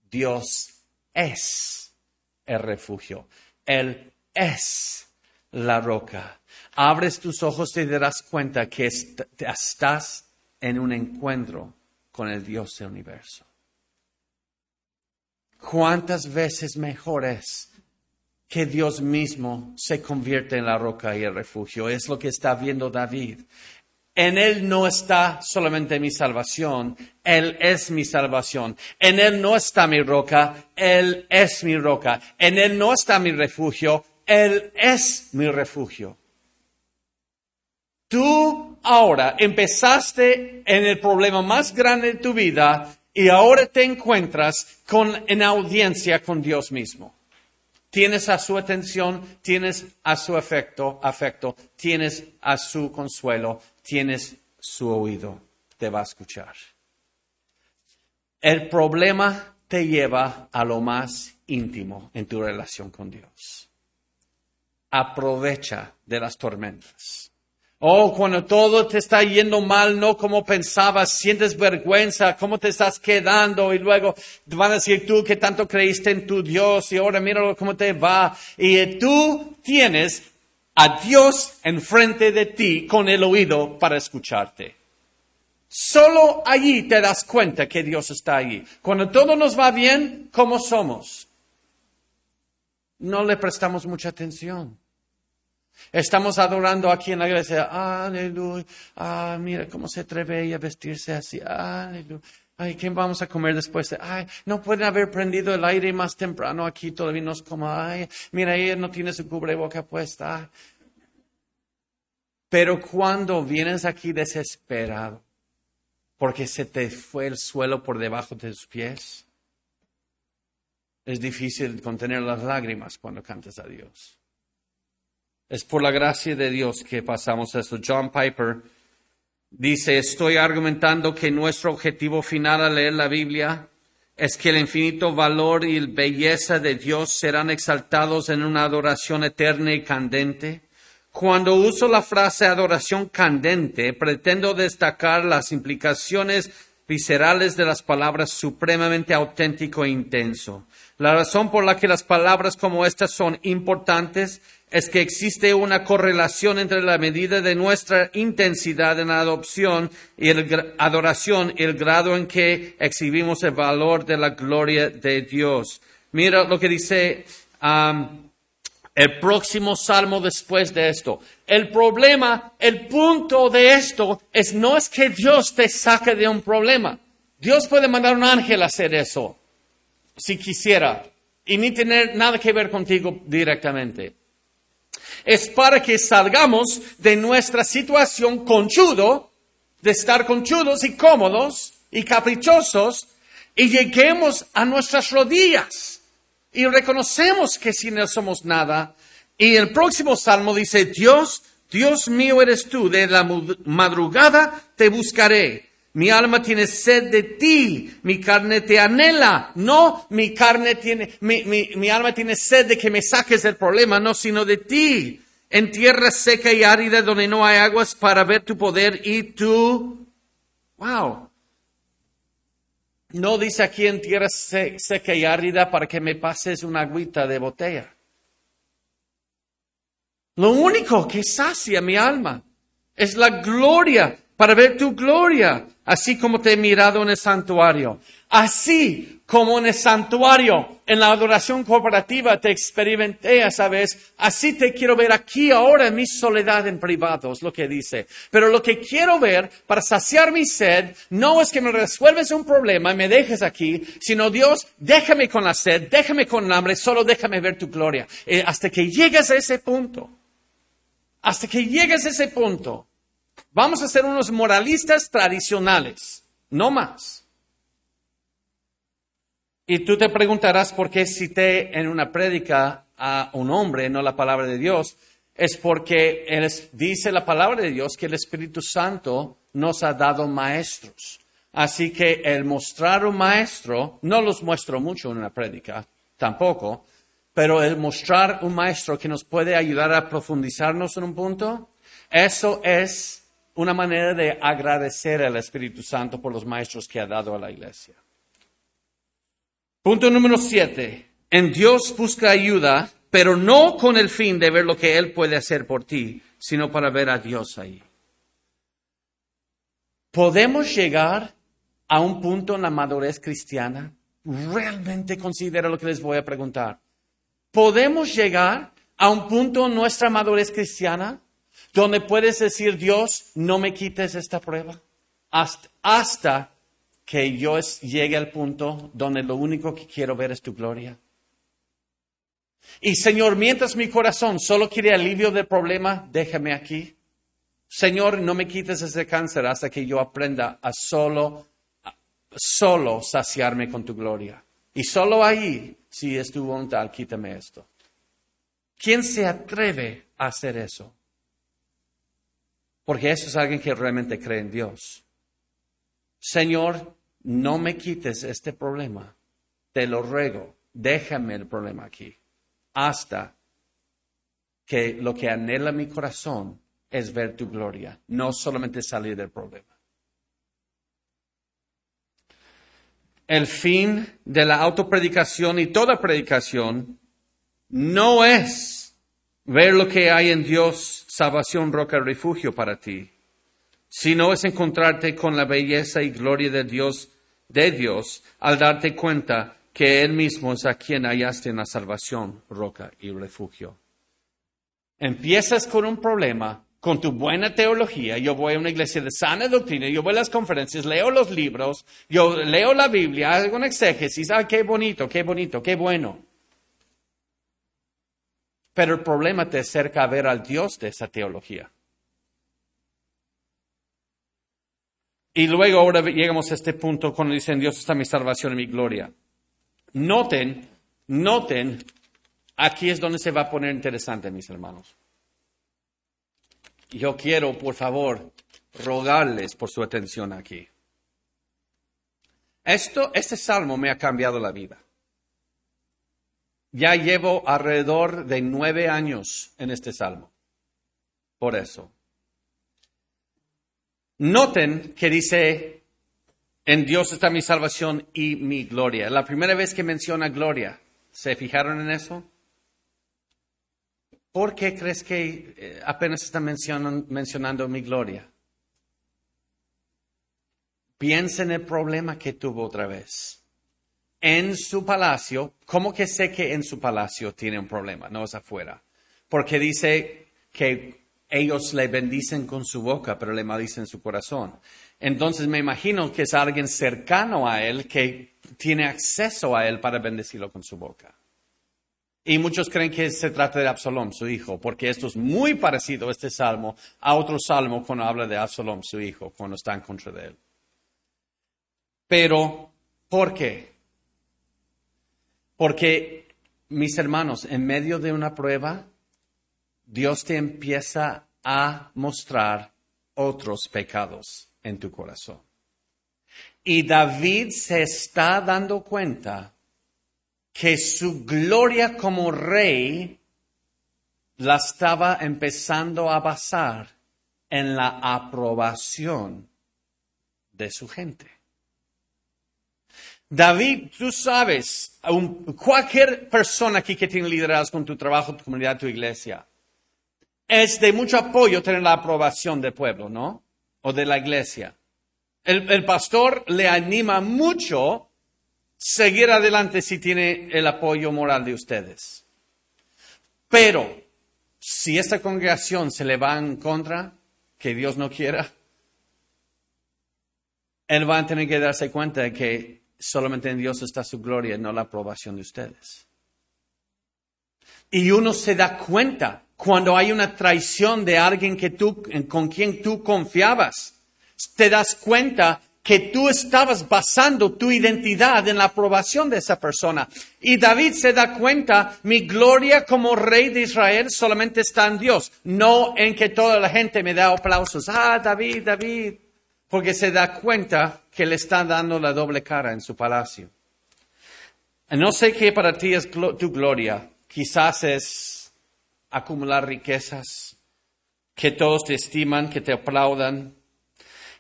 Dios es el refugio. Él es la roca abres tus ojos y te darás cuenta que estás en un encuentro con el Dios del universo. ¿Cuántas veces mejor es que Dios mismo se convierte en la roca y el refugio? Es lo que está viendo David. En Él no está solamente mi salvación, Él es mi salvación. En Él no está mi roca, Él es mi roca. En Él no está mi refugio, Él es mi refugio. Tú ahora empezaste en el problema más grande de tu vida y ahora te encuentras con, en audiencia con Dios mismo. Tienes a su atención, tienes a su afecto, afecto, tienes a su consuelo, tienes su oído. Te va a escuchar. El problema te lleva a lo más íntimo en tu relación con Dios. Aprovecha de las tormentas. Oh, cuando todo te está yendo mal, no como pensabas, sientes vergüenza, cómo te estás quedando y luego van a decir tú que tanto creíste en tu Dios y ahora míralo cómo te va. Y tú tienes a Dios enfrente de ti con el oído para escucharte. Solo allí te das cuenta que Dios está allí. Cuando todo nos va bien, ¿cómo somos? no le prestamos mucha atención. Estamos adorando aquí en la iglesia. Aleluya. Ah, mira cómo se atreve a vestirse así. Aleluya. Ay, ¿qué vamos a comer después? Ay, no pueden haber prendido el aire más temprano aquí, todavía nos como, ay, mira, ella no tiene su cubreboca puesta. Pero cuando vienes aquí desesperado, porque se te fue el suelo por debajo de tus pies, es difícil contener las lágrimas cuando cantas a Dios. Es por la gracia de Dios que pasamos esto. John Piper dice, estoy argumentando que nuestro objetivo final al leer la Biblia es que el infinito valor y la belleza de Dios serán exaltados en una adoración eterna y candente. Cuando uso la frase adoración candente, pretendo destacar las implicaciones viscerales de las palabras supremamente auténtico e intenso. La razón por la que las palabras como estas son importantes es que existe una correlación entre la medida de nuestra intensidad en la adopción y la adoración y el grado en que exhibimos el valor de la gloria de Dios. Mira lo que dice el próximo salmo después de esto. El problema, el punto de esto es no es que Dios te saque de un problema. Dios puede mandar un ángel a hacer eso, si quisiera, y ni tener nada que ver contigo directamente es para que salgamos de nuestra situación conchudo, de estar conchudos y cómodos y caprichosos, y lleguemos a nuestras rodillas y reconocemos que sin Él somos nada. Y el próximo salmo dice, Dios, Dios mío eres tú, de la madrugada te buscaré. Mi alma tiene sed de ti, mi carne te anhela. No, mi carne tiene, mi, mi, alma tiene sed de que me saques del problema, no, sino de ti. En tierra seca y árida donde no hay aguas para ver tu poder y tu, wow. No dice aquí en tierra seca y árida para que me pases una agüita de botella. Lo único que sacia mi alma es la gloria para ver tu gloria, así como te he mirado en el santuario. Así como en el santuario, en la adoración cooperativa te experimenté ¿sabes? así te quiero ver aquí ahora en mi soledad en privado, es lo que dice. Pero lo que quiero ver para saciar mi sed no es que me resuelves un problema y me dejes aquí, sino Dios, déjame con la sed, déjame con el hambre, solo déjame ver tu gloria. Eh, hasta que llegues a ese punto, hasta que llegues a ese punto, Vamos a ser unos moralistas tradicionales, no más. Y tú te preguntarás por qué cité en una prédica a un hombre, no la palabra de Dios. Es porque dice la palabra de Dios que el Espíritu Santo nos ha dado maestros. Así que el mostrar un maestro, no los muestro mucho en una prédica, tampoco, pero el mostrar un maestro que nos puede ayudar a profundizarnos en un punto, eso es una manera de agradecer al Espíritu Santo por los maestros que ha dado a la iglesia. Punto número siete. En Dios busca ayuda, pero no con el fin de ver lo que Él puede hacer por ti, sino para ver a Dios ahí. ¿Podemos llegar a un punto en la madurez cristiana? Realmente considera lo que les voy a preguntar. ¿Podemos llegar a un punto en nuestra madurez cristiana donde puedes decir, Dios, no me quites esta prueba, hasta, que yo llegue al punto donde lo único que quiero ver es tu gloria. Y Señor, mientras mi corazón solo quiere alivio del problema, déjame aquí. Señor, no me quites ese cáncer hasta que yo aprenda a solo, solo saciarme con tu gloria. Y solo ahí, si es tu voluntad, quítame esto. ¿Quién se atreve a hacer eso? Porque eso es alguien que realmente cree en Dios. Señor, no me quites este problema. Te lo ruego. Déjame el problema aquí. Hasta que lo que anhela mi corazón es ver tu gloria, no solamente salir del problema. El fin de la autopredicación y toda predicación no es ver lo que hay en Dios salvación, roca, refugio para ti. Si no es encontrarte con la belleza y gloria de Dios, de Dios, al darte cuenta que Él mismo es a quien hallaste en la salvación, roca y refugio. Empiezas con un problema, con tu buena teología. Yo voy a una iglesia de sana doctrina, yo voy a las conferencias, leo los libros, yo leo la Biblia, hago un exégesis. ¡Ay, qué bonito, qué bonito, qué bueno! Pero el problema te acerca a ver al Dios de esa teología. Y luego ahora llegamos a este punto cuando dicen Dios está mi salvación y mi gloria. Noten, noten, aquí es donde se va a poner interesante, mis hermanos. Yo quiero, por favor, rogarles por su atención aquí. Esto, este salmo me ha cambiado la vida. Ya llevo alrededor de nueve años en este salmo. Por eso. Noten que dice, en Dios está mi salvación y mi gloria. La primera vez que menciona gloria, ¿se fijaron en eso? ¿Por qué crees que eh, apenas está mencionando, mi gloria? Piensa en el problema que tuvo otra vez. En su palacio, ¿cómo que sé que en su palacio tiene un problema? No es afuera. Porque dice que ellos le bendicen con su boca, pero le maldicen su corazón. Entonces me imagino que es alguien cercano a él que tiene acceso a él para bendecirlo con su boca. Y muchos creen que se trata de Absalom, su hijo, porque esto es muy parecido, este salmo, a otro salmo cuando habla de Absalom, su hijo, cuando está en contra de él. Pero, ¿por qué? Porque, mis hermanos, en medio de una prueba, Dios te empieza a mostrar otros pecados en tu corazón. Y David se está dando cuenta que su gloria como rey la estaba empezando a basar en la aprobación de su gente. David, tú sabes, cualquier persona aquí que tiene liderazgo en tu trabajo, tu comunidad, tu iglesia, es de mucho apoyo tener la aprobación del pueblo, ¿no? O de la iglesia. El, pastor le anima mucho seguir adelante si tiene el apoyo moral de ustedes. Pero si esta congregación se le va en contra, que Dios no quiera, él va a tener que darse cuenta de que solamente en Dios está su gloria, no la aprobación de ustedes. Y uno se da cuenta cuando hay una traición de alguien que tú, con quien tú confiabas. Te das cuenta que tú estabas basando tu identidad en la aprobación de esa persona. Y David se da cuenta, mi gloria como rey de Israel solamente está en Dios, no en que toda la gente me da aplausos. Ah, David, David. Porque se da cuenta que le están dando la doble cara en su palacio. No sé qué para ti es tu gloria. Quizás es acumular riquezas, que todos te estiman, que te aplaudan.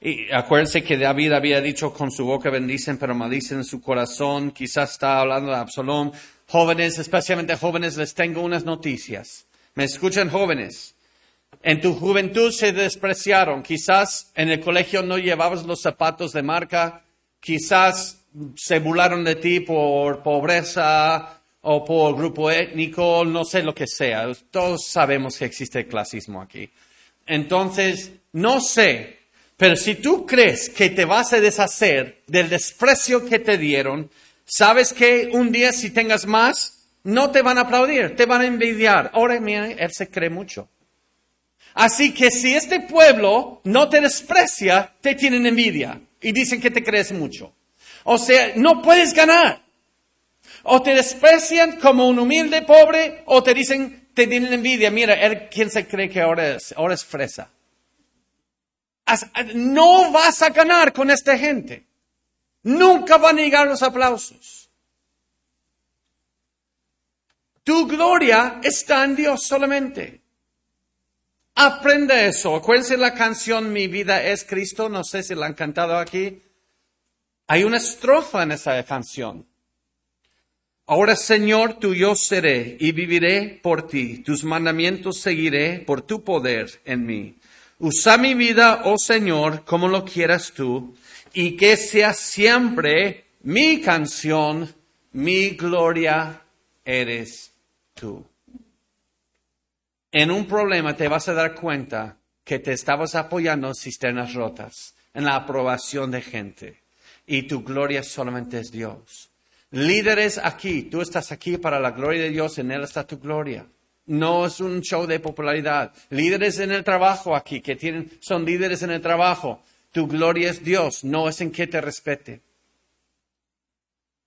Y acuérdense que David había dicho con su boca bendicen, pero maldicen en su corazón. Quizás está hablando de Absalón. Jóvenes, especialmente jóvenes, les tengo unas noticias. ¿Me escuchan jóvenes? En tu juventud se despreciaron. Quizás en el colegio no llevabas los zapatos de marca. Quizás se burlaron de ti por pobreza, o por grupo étnico, no sé lo que sea. Todos sabemos que existe el clasismo aquí. Entonces, no sé, pero si tú crees que te vas a deshacer del desprecio que te dieron, sabes que un día si tengas más, no te van a aplaudir, te van a envidiar. Ahora, mira, él se cree mucho. Así que si este pueblo no te desprecia, te tienen envidia y dicen que te crees mucho. O sea, no puedes ganar. O te desprecian como un humilde pobre, o te dicen, te tienen envidia. Mira, él, ¿quién se cree que ahora es? Ahora es fresa. No vas a ganar con esta gente. Nunca van a llegar los aplausos. Tu gloria está en Dios solamente. Aprende eso. Acuérdense la canción Mi vida es Cristo. No sé si la han cantado aquí. Hay una estrofa en esa canción. Ahora, Señor, tuyo seré y viviré por ti. Tus mandamientos seguiré por tu poder en mí. Usa mi vida, oh Señor, como lo quieras tú, y que sea siempre mi canción, mi gloria eres tú. En un problema te vas a dar cuenta que te estabas apoyando en cisternas rotas, en la aprobación de gente, y tu gloria solamente es Dios. Líderes aquí, tú estás aquí para la gloria de Dios, en Él está tu gloria. No es un show de popularidad. Líderes en el trabajo aquí, que tienen, son líderes en el trabajo. Tu gloria es Dios, no es en que te respete.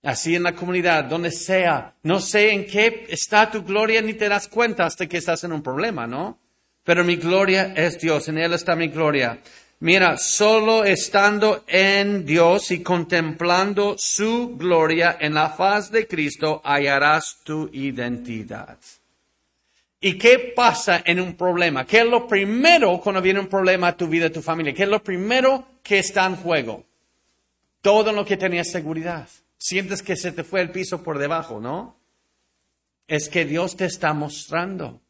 Así en la comunidad, donde sea. No sé en qué está tu gloria ni te das cuenta hasta que estás en un problema, ¿no? Pero mi gloria es Dios, en Él está mi gloria. Mira, solo estando en Dios y contemplando su gloria en la faz de Cristo hallarás tu identidad. ¿Y qué pasa en un problema? ¿Qué es lo primero cuando viene un problema a tu vida, a tu familia? ¿Qué es lo primero que está en juego? Todo lo que tenías seguridad. Sientes que se te fue el piso por debajo, ¿no? Es que Dios te está mostrando.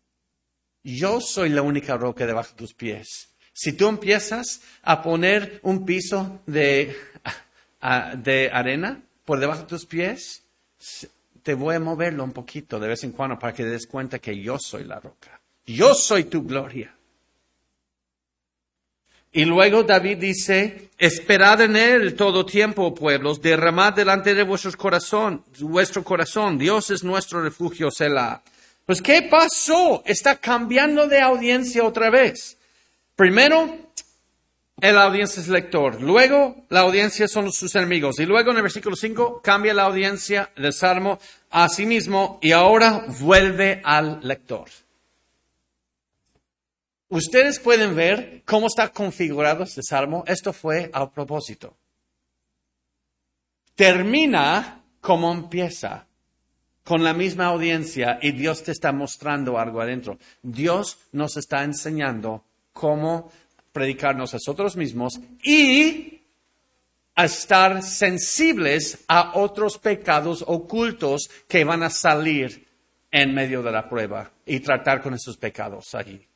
Yo soy la única roca debajo de tus pies. Si tú empiezas a poner un piso de, de arena por debajo de tus pies, te voy a moverlo un poquito de vez en cuando para que te des cuenta que yo soy la roca. Yo soy tu gloria. Y luego David dice, esperad en él todo tiempo, pueblos, derramad delante de vuestro corazón, vuestro corazón, Dios es nuestro refugio, Selah. Pues, ¿qué pasó? Está cambiando de audiencia otra vez. Primero, el audiencia es lector. Luego, la audiencia son sus enemigos. Y luego, en el versículo 5, cambia la audiencia del salmo a sí mismo y ahora vuelve al lector. Ustedes pueden ver cómo está configurado este salmo. Esto fue a propósito. Termina como empieza, con la misma audiencia y Dios te está mostrando algo adentro. Dios nos está enseñando cómo predicarnos a nosotros mismos y a estar sensibles a otros pecados ocultos que van a salir en medio de la prueba y tratar con esos pecados allí.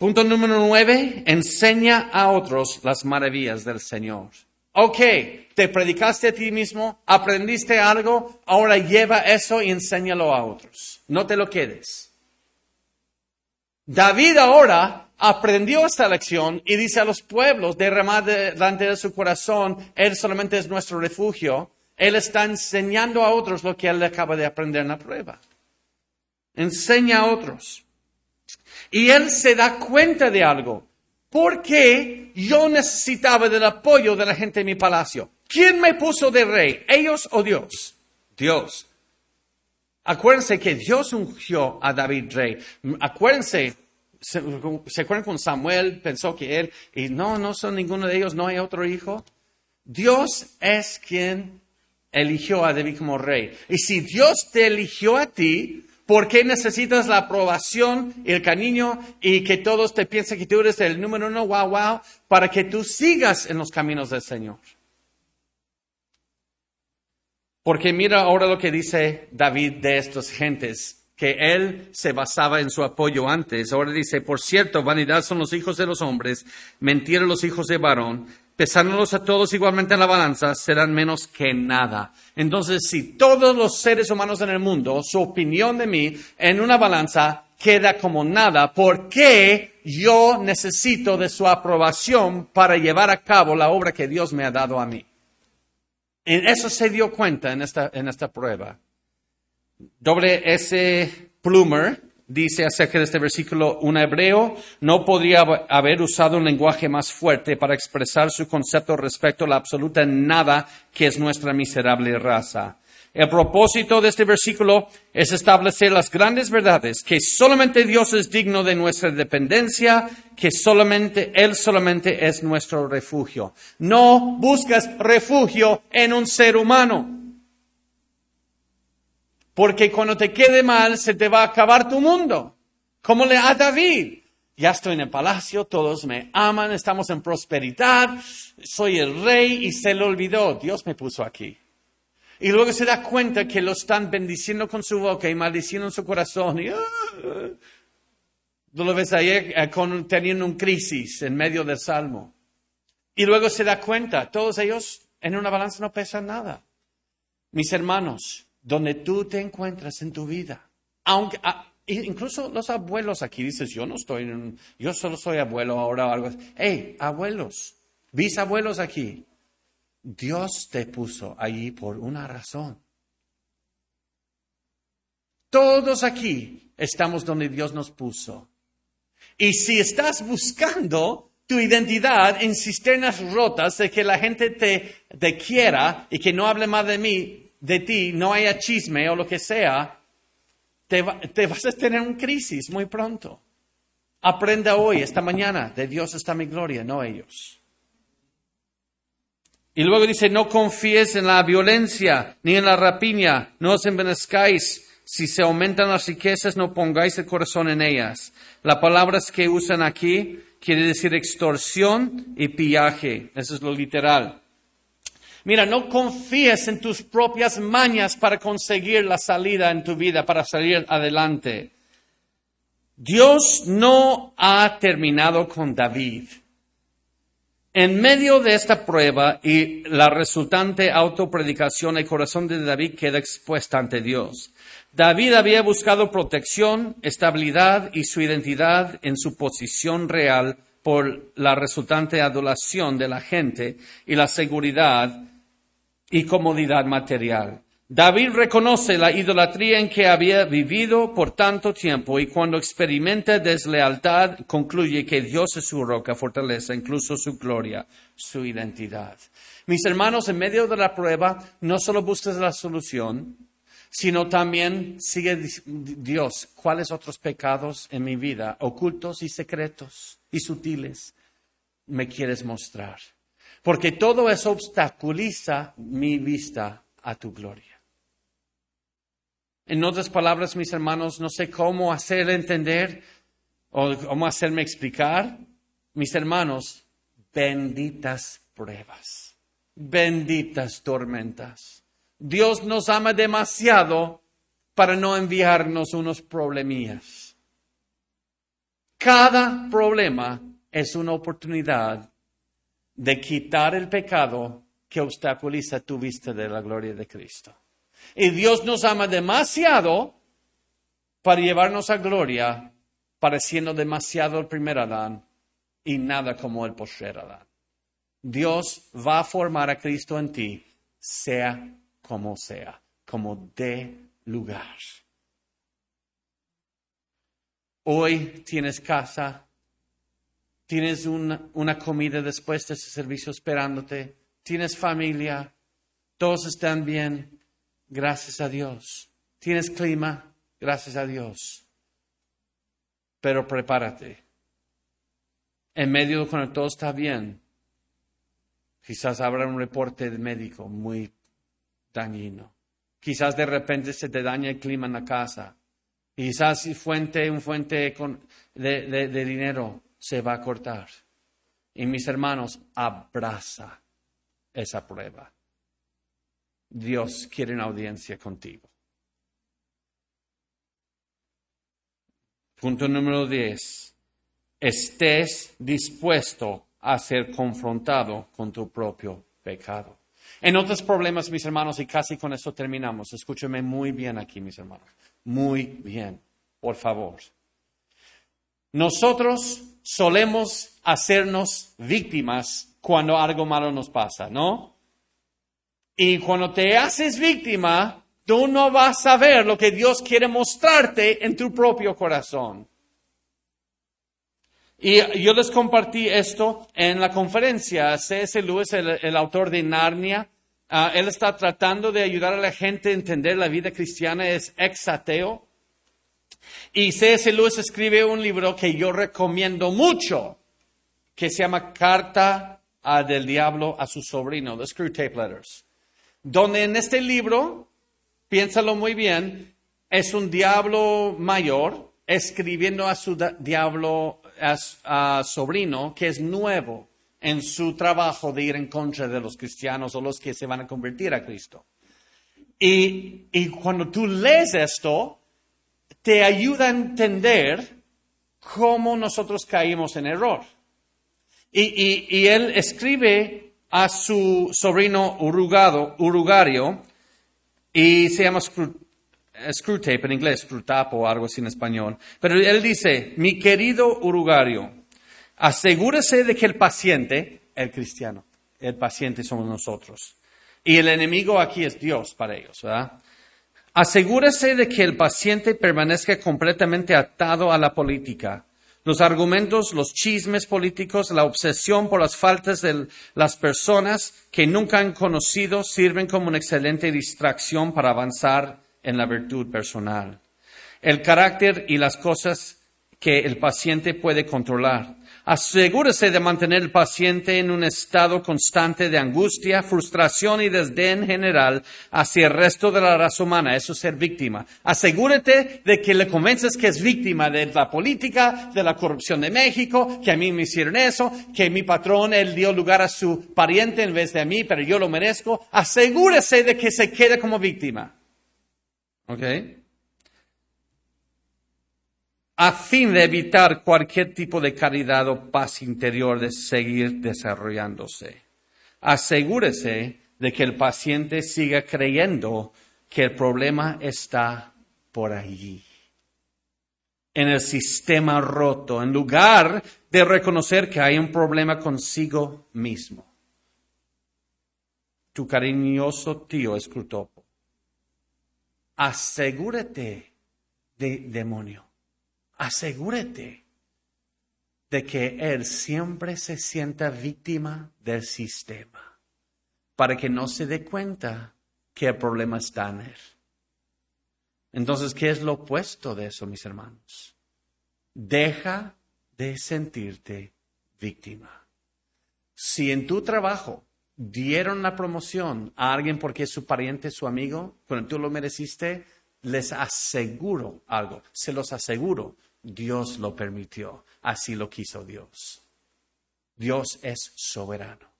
Punto número nueve, enseña a otros las maravillas del Señor. Ok, te predicaste a ti mismo, aprendiste algo, ahora lleva eso y enséñalo a otros. No te lo quedes. David ahora aprendió esta lección y dice a los pueblos, derramad delante de su corazón, Él solamente es nuestro refugio. Él está enseñando a otros lo que Él acaba de aprender en la prueba. Enseña a otros. Y Él se da cuenta de algo. ¿Por qué yo necesitaba del apoyo de la gente en mi palacio? ¿Quién me puso de rey? ¿Ellos o Dios? Dios. Acuérdense que Dios ungió a David rey. Acuérdense, se, acuerdan con Samuel? Pensó que él, y no, no son ninguno de ellos, no hay otro hijo. Dios es quien eligió a David como rey. Y si Dios te eligió a ti, ¿por qué necesitas la aprobación y el cariño y que todos te piensen que tú eres el número uno, wow, wow, para que tú sigas en los caminos del Señor? Porque mira ahora lo que dice David de estas gentes, que él se basaba en su apoyo antes. Ahora dice, por cierto, vanidad son los hijos de los hombres, mentira los hijos de varón, pesándolos a todos igualmente en la balanza, serán menos que nada. Entonces, si todos los seres humanos en el mundo, su opinión de mí en una balanza queda como nada, ¿por qué yo necesito de su aprobación para llevar a cabo la obra que Dios me ha dado a mí? En eso se dio cuenta en esta, en esta prueba. W. S. Plumer dice acerca de este versículo, un hebreo no podría haber usado un lenguaje más fuerte para expresar su concepto respecto a la absoluta nada que es nuestra miserable raza. El propósito de este versículo es establecer las grandes verdades, que solamente Dios es digno de nuestra dependencia, que solamente Él solamente es nuestro refugio. No buscas refugio en un ser humano. Porque cuando te quede mal, se te va a acabar tu mundo. Como le a David. Ya estoy en el palacio, todos me aman, estamos en prosperidad, soy el rey y se lo olvidó. Dios me puso aquí. Y luego se da cuenta que lo están bendiciendo con su boca y maldiciendo en su corazón. Y, uh, lo ves ahí eh, teniendo un crisis en medio del salmo. Y luego se da cuenta, todos ellos en una balanza no pesan nada. Mis hermanos, donde tú te encuentras en tu vida, aunque incluso los abuelos aquí dices, yo no estoy, yo solo soy abuelo ahora o algo así. Hey, abuelos, bisabuelos aquí, Dios te puso allí por una razón. Todos aquí estamos donde Dios nos puso. Y si estás buscando tu identidad en cisternas rotas de que la gente te, te quiera y que no hable más de mí, de ti, no haya chisme o lo que sea, te, vas a tener una crisis muy pronto. Aprenda hoy, esta mañana, de Dios está mi gloria, no ellos. Y luego dice, no confíes en la violencia ni en la rapiña, no os envenezcáis. Si se aumentan las riquezas, no pongáis el corazón en ellas. Las palabras que usan aquí quiere decir extorsión y pillaje. Eso es lo literal. Mira, no confíes en tus propias mañas para conseguir la salida en tu vida, para salir adelante. Dios no ha terminado con David. En medio de esta prueba y la resultante autopredicación, el corazón de David queda expuesto ante Dios. David había buscado protección, estabilidad y su identidad en su posición real por la resultante adulación de la gente y la seguridad y comodidad material. David reconoce la idolatría en que había vivido por tanto tiempo y cuando experimenta deslealtad concluye que Dios es su roca, fortaleza, incluso su gloria, su identidad. Mis hermanos, en medio de la prueba, no solo busques la solución, sino también sigue Dios, cuáles otros pecados en mi vida, ocultos y secretos y sutiles, me quieres mostrar. Porque todo eso obstaculiza mi vista a tu gloria. En otras palabras, mis hermanos, no sé cómo hacer entender o cómo hacerme explicar. Mis hermanos, benditas pruebas, benditas tormentas. Dios nos ama demasiado para no enviarnos unos problemillas. Cada problema es una oportunidad de quitar el pecado que obstaculiza tu vista de la gloria de Cristo. Y Dios nos ama demasiado para llevarnos a gloria, pareciendo demasiado el primer Adán y nada como el postrer Adán. Dios va a formar a Cristo en ti, sea como sea, como de lugar. Hoy tienes casa, tienes una, comida después de ese servicio esperándote, tienes familia, todos están bien, Gracias a Dios. ¿Tienes clima? Gracias a Dios. Pero prepárate. En medio de cuando todo está bien, quizás habrá un reporte médico muy dañino. Quizás de repente se te daña el clima en la casa. Quizás fuente, un fuente de dinero se va a cortar. Y mis hermanos, abraza esa prueba. Dios quiere una audiencia contigo. Punto número 10. Estés dispuesto a ser confrontado con tu propio pecado. En otros problemas, mis hermanos, y casi con eso terminamos, escúcheme muy bien aquí, mis hermanos. Muy bien, por favor. Nosotros solemos hacernos víctimas cuando algo malo nos pasa, ¿no? Y cuando te haces víctima, tú no vas a ver lo que Dios quiere mostrarte en tu propio corazón. Y yo les compartí esto en la conferencia. C.S. Lewis, el, autor de Narnia, ah, él está tratando de ayudar a la gente a entender la vida cristiana, es exateo. Y C.S. Lewis escribe un libro que yo recomiendo mucho, que se llama Carta del Diablo a su sobrino, The Screw Tape Letters donde en este libro, piénsalo muy bien, es un diablo mayor escribiendo a su diablo a, sobrino que es nuevo en su trabajo de ir en contra de los cristianos o los que se van a convertir a Cristo. Y cuando tú lees esto, te ayuda a entender cómo nosotros caímos en error. Y, él escribe a su sobrino Urugado, Urugario Y se llama Screwtape en inglés, Screwtap o algo así en español. Pero él dice, mi querido urugario, asegúrese de que el paciente, el cristiano, el paciente somos nosotros. Y el enemigo aquí es Dios para ellos, ¿verdad? Asegúrese de que el paciente permanezca completamente atado a la política. Los argumentos, los chismes políticos, la obsesión por las faltas de las personas que nunca han conocido sirven como una excelente distracción para avanzar en la virtud personal. El carácter y las cosas que el paciente puede controlar. Asegúrese de mantener al paciente en un estado constante de angustia, frustración y desdén general hacia el resto de la raza humana. Eso es ser víctima. Asegúrate de que le convences que es víctima de la política, de la corrupción de México, que a mí me hicieron eso, que mi patrón, él dio lugar a su pariente en vez de a mí, pero yo lo merezco. Asegúrese de que se quede como víctima. ¿Ok? A fin de evitar cualquier tipo de caridad o paz interior de seguir desarrollándose. Asegúrese de que el paciente siga creyendo que el problema está por allí, en el sistema roto, en lugar de reconocer que hay un problema consigo mismo. Tu cariñoso tío Escrutopo, asegúrate de demonio asegúrate de que él siempre se sienta víctima del sistema, para que no se dé cuenta que el problema está en él. Entonces, ¿qué es lo opuesto de eso, mis hermanos? Deja de sentirte víctima. Si en tu trabajo dieron la promoción a alguien porque es su pariente, su amigo, cuando tú lo mereciste, les aseguro algo, se los aseguro, Dios lo permitió, así lo quiso Dios. Dios es soberano.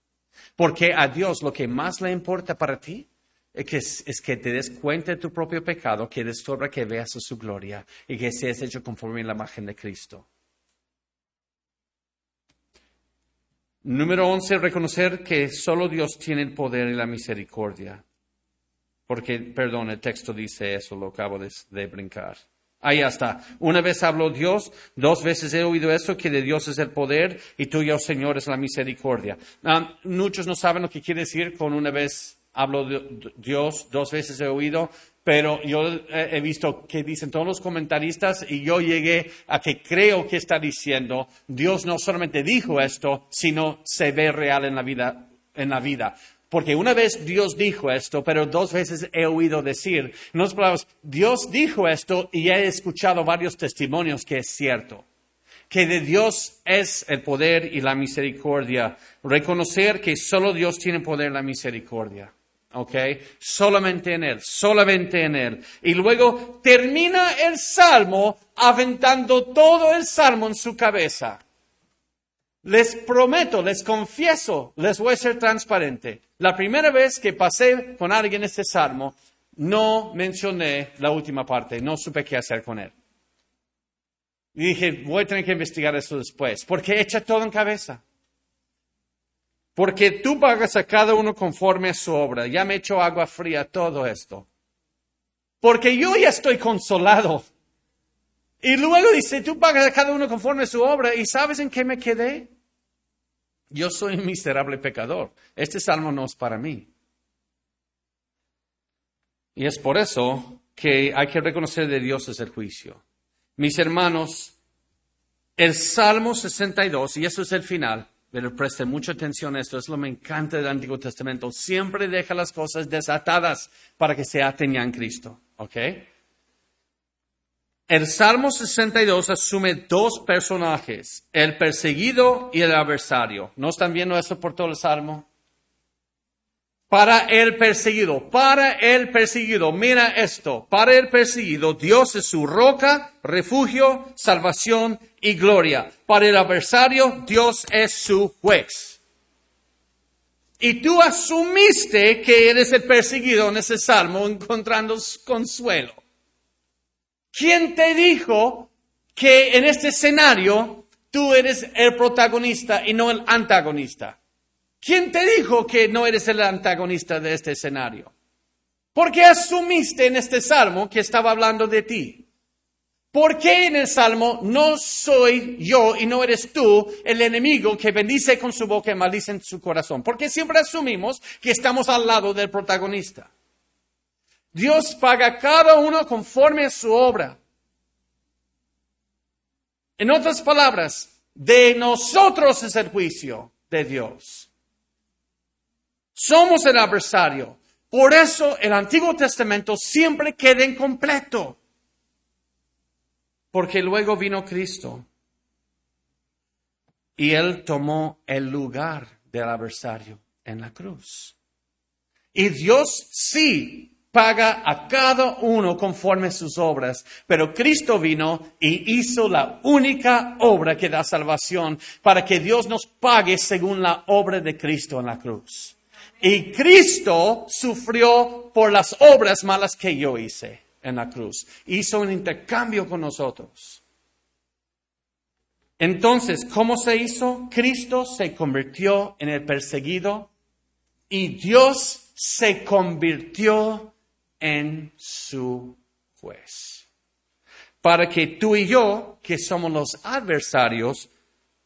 Porque a Dios lo que más le importa para ti es que, te des cuenta de tu propio pecado, que destorba que veas su gloria y que seas hecho conforme a la imagen de Cristo. Número once, reconocer que solo Dios tiene el poder y la misericordia. Porque, perdón, el texto dice eso, lo acabo de brincar. Ahí está. Una vez habló Dios, dos veces he oído eso, que de Dios es el poder y tuyo, Señor, es la misericordia. Muchos no saben lo que quiere decir con una vez habló Dios, dos veces he oído, pero yo he visto que dicen todos los comentaristas y yo llegué a que creo que está diciendo, Dios no solamente dijo esto, sino se ve real en la vida. En la vida. Porque una vez Dios dijo esto, pero dos veces he oído decir, no palabras, Dios dijo esto y he escuchado varios testimonios que es cierto. Que de Dios es el poder y la misericordia. Reconocer que solo Dios tiene poder y la misericordia. ¿Ok? Solamente en Él, solamente en Él. Y luego termina el salmo aventando todo el salmo en su cabeza. Les prometo, les confieso, les voy a ser transparente. La primera vez que pasé con alguien este salmo, no mencioné la última parte, no supe qué hacer con él. Y dije, voy a tener que investigar eso después, porque echa todo en cabeza. Porque tú pagas a cada uno conforme a su obra. Ya me echo agua fría todo esto. Porque yo ya estoy consolado. Y luego dice, tú pagas a cada uno conforme a su obra. ¿Y sabes en qué me quedé? Yo soy un miserable pecador. Este salmo no es para mí. Y es por eso que hay que reconocer de Dios es el juicio. Mis hermanos, el Salmo 62, y eso es el final, pero presten mucha atención a esto, es lo que me encanta del Antiguo Testamento, siempre deja las cosas desatadas para que se aten en Cristo. ¿Ok? El Salmo 62 asume dos personajes, el perseguido y el adversario. ¿No están viendo eso por todo el Salmo? Para el perseguido, para el perseguido, mira esto, para el perseguido Dios es su roca, refugio, salvación y gloria. Para el adversario Dios es su juez. Y tú asumiste que eres el perseguido en ese salmo encontrando consuelo. ¿Quién te dijo que en este escenario tú eres el protagonista y no el antagonista? ¿Quién te dijo que no eres el antagonista de este escenario? ¿Por qué asumiste en este salmo que estaba hablando de ti? ¿Por qué en el salmo no soy yo y no eres tú el enemigo que bendice con su boca y maldice en su corazón? Porque siempre asumimos que estamos al lado del protagonista. Dios paga a cada uno conforme a su obra. En otras palabras, de nosotros es el juicio de Dios. Somos el adversario. Por eso el Antiguo Testamento siempre queda incompleto. Porque luego vino Cristo y Él tomó el lugar del adversario en la cruz. Y Dios sí paga a cada uno conforme sus obras, pero Cristo vino y hizo la única obra que da salvación para que Dios nos pague según la obra de Cristo en la cruz. Y Cristo sufrió por las obras malas que yo hice en la cruz. Hizo un intercambio con nosotros. Entonces, ¿cómo se hizo? Cristo se convirtió en el perseguido y Dios se convirtió en su juez. Para que tú y yo, que somos los adversarios,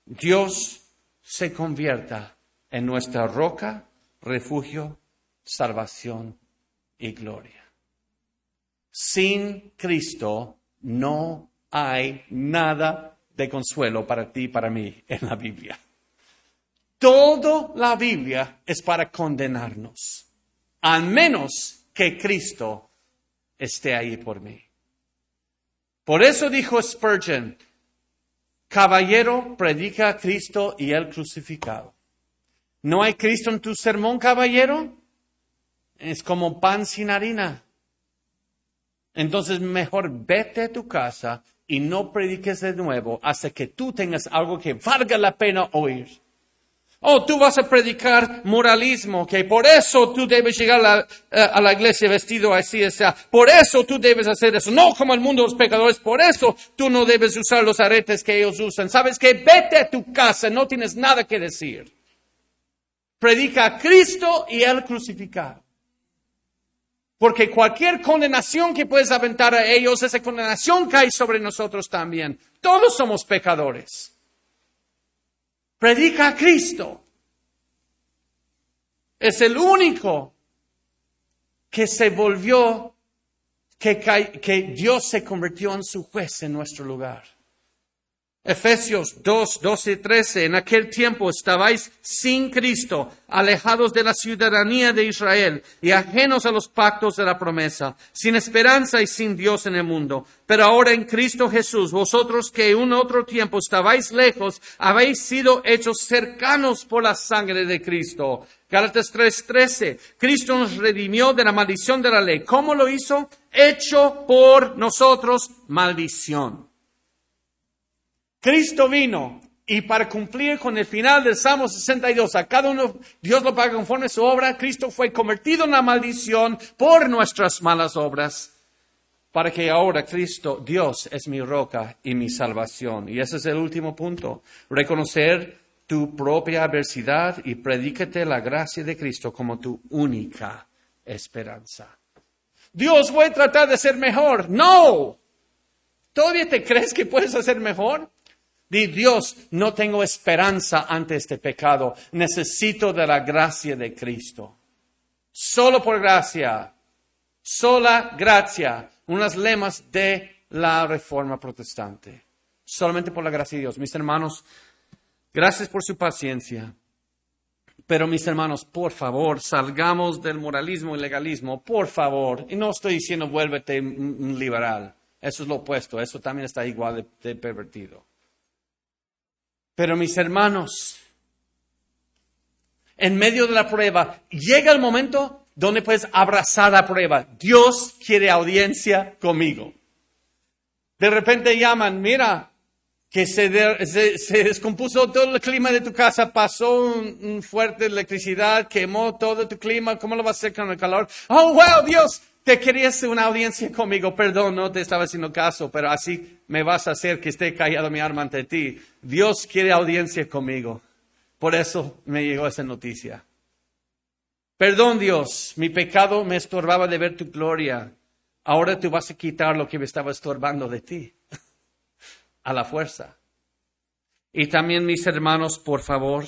Dios se convierta en nuestra roca, refugio, salvación y gloria. Sin Cristo no hay nada de consuelo para ti y para mí en la Biblia. Toda la Biblia es para condenarnos, al menos que Cristo esté ahí por mí. Por eso dijo Spurgeon, caballero, predica a Cristo y el crucificado. ¿No hay Cristo en tu sermón, caballero? Es como pan sin harina. Entonces mejor vete a tu casa y no prediques de nuevo hasta que tú tengas algo que valga la pena oír. Oh, tú vas a predicar moralismo, que por eso tú debes llegar a la, eh, iglesia vestido así, o sea, por eso tú debes hacer eso, no como el mundo de los pecadores, por eso tú no debes usar los aretes que ellos usan. ¿Sabes que Vete a tu casa, no tienes nada que decir. Predica a Cristo y el crucificado. Porque cualquier condenación que puedes aventar a ellos, esa condenación cae sobre nosotros también. Todos somos pecadores. Predica a Cristo. Es el único que se volvió, que, que Dios se convirtió en su juez en nuestro lugar. Efesios 2, 12 y 13. En aquel tiempo estabais sin Cristo, alejados de la ciudadanía de Israel y ajenos a los pactos de la promesa, sin esperanza y sin Dios en el mundo. Pero ahora en Cristo Jesús, vosotros que en un otro tiempo estabais lejos, habéis sido hechos cercanos por la sangre de Cristo. Gálatas 3, 13. Cristo nos redimió de la maldición de la ley. ¿Cómo lo hizo? Hecho por nosotros maldición Cristo vino y para cumplir con el final del Salmo 62, a cada uno Dios lo paga conforme a su obra, Cristo fue convertido en la maldición por nuestras malas obras, para que ahora Cristo, Dios, es mi roca y mi salvación. Y ese es el último punto, reconocer tu propia adversidad y predícate la gracia de Cristo como tu única esperanza. Dios, voy a tratar de ser mejor. No. ¿Todavía te crees que puedes hacer mejor? Di Dios, no tengo esperanza ante este pecado. Necesito de la gracia de Cristo. Solo por gracia. Sola gracia. Unas lemas de la reforma protestante. Solamente por la gracia de Dios. Mis hermanos, gracias por su paciencia. Pero mis hermanos, por favor, salgamos del moralismo y legalismo, por favor. Y no estoy diciendo vuélvete liberal. Eso es lo opuesto. Eso también está igual de pervertido. Pero mis hermanos, en medio de la prueba, llega el momento donde puedes abrazar la prueba. Dios quiere audiencia conmigo. De repente llaman, mira, que se, descompuso todo el clima de tu casa, pasó un, fuerte electricidad, quemó todo tu clima, ¿cómo lo vas a hacer con el calor? Oh, wow, Dios, te querías una audiencia conmigo, perdón, no te estaba haciendo caso, pero así me vas a hacer que esté callado mi arma ante ti. Dios quiere audiencia conmigo. Por eso me llegó esa noticia. Perdón Dios, mi pecado me estorbaba de ver tu gloria. Ahora tú vas a quitar lo que me estaba estorbando de ti. A la fuerza. Y también mis hermanos, por favor,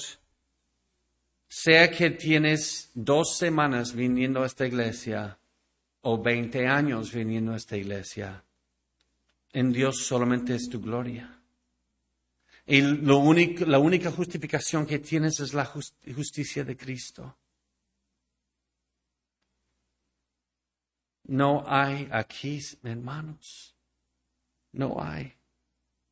sea que tienes dos semanas viniendo a esta iglesia o veinte años viniendo a esta iglesia, en Dios solamente es tu gloria. Y lo único, la única justificación que tienes es la justicia de Cristo. No hay aquí, hermanos. No hay.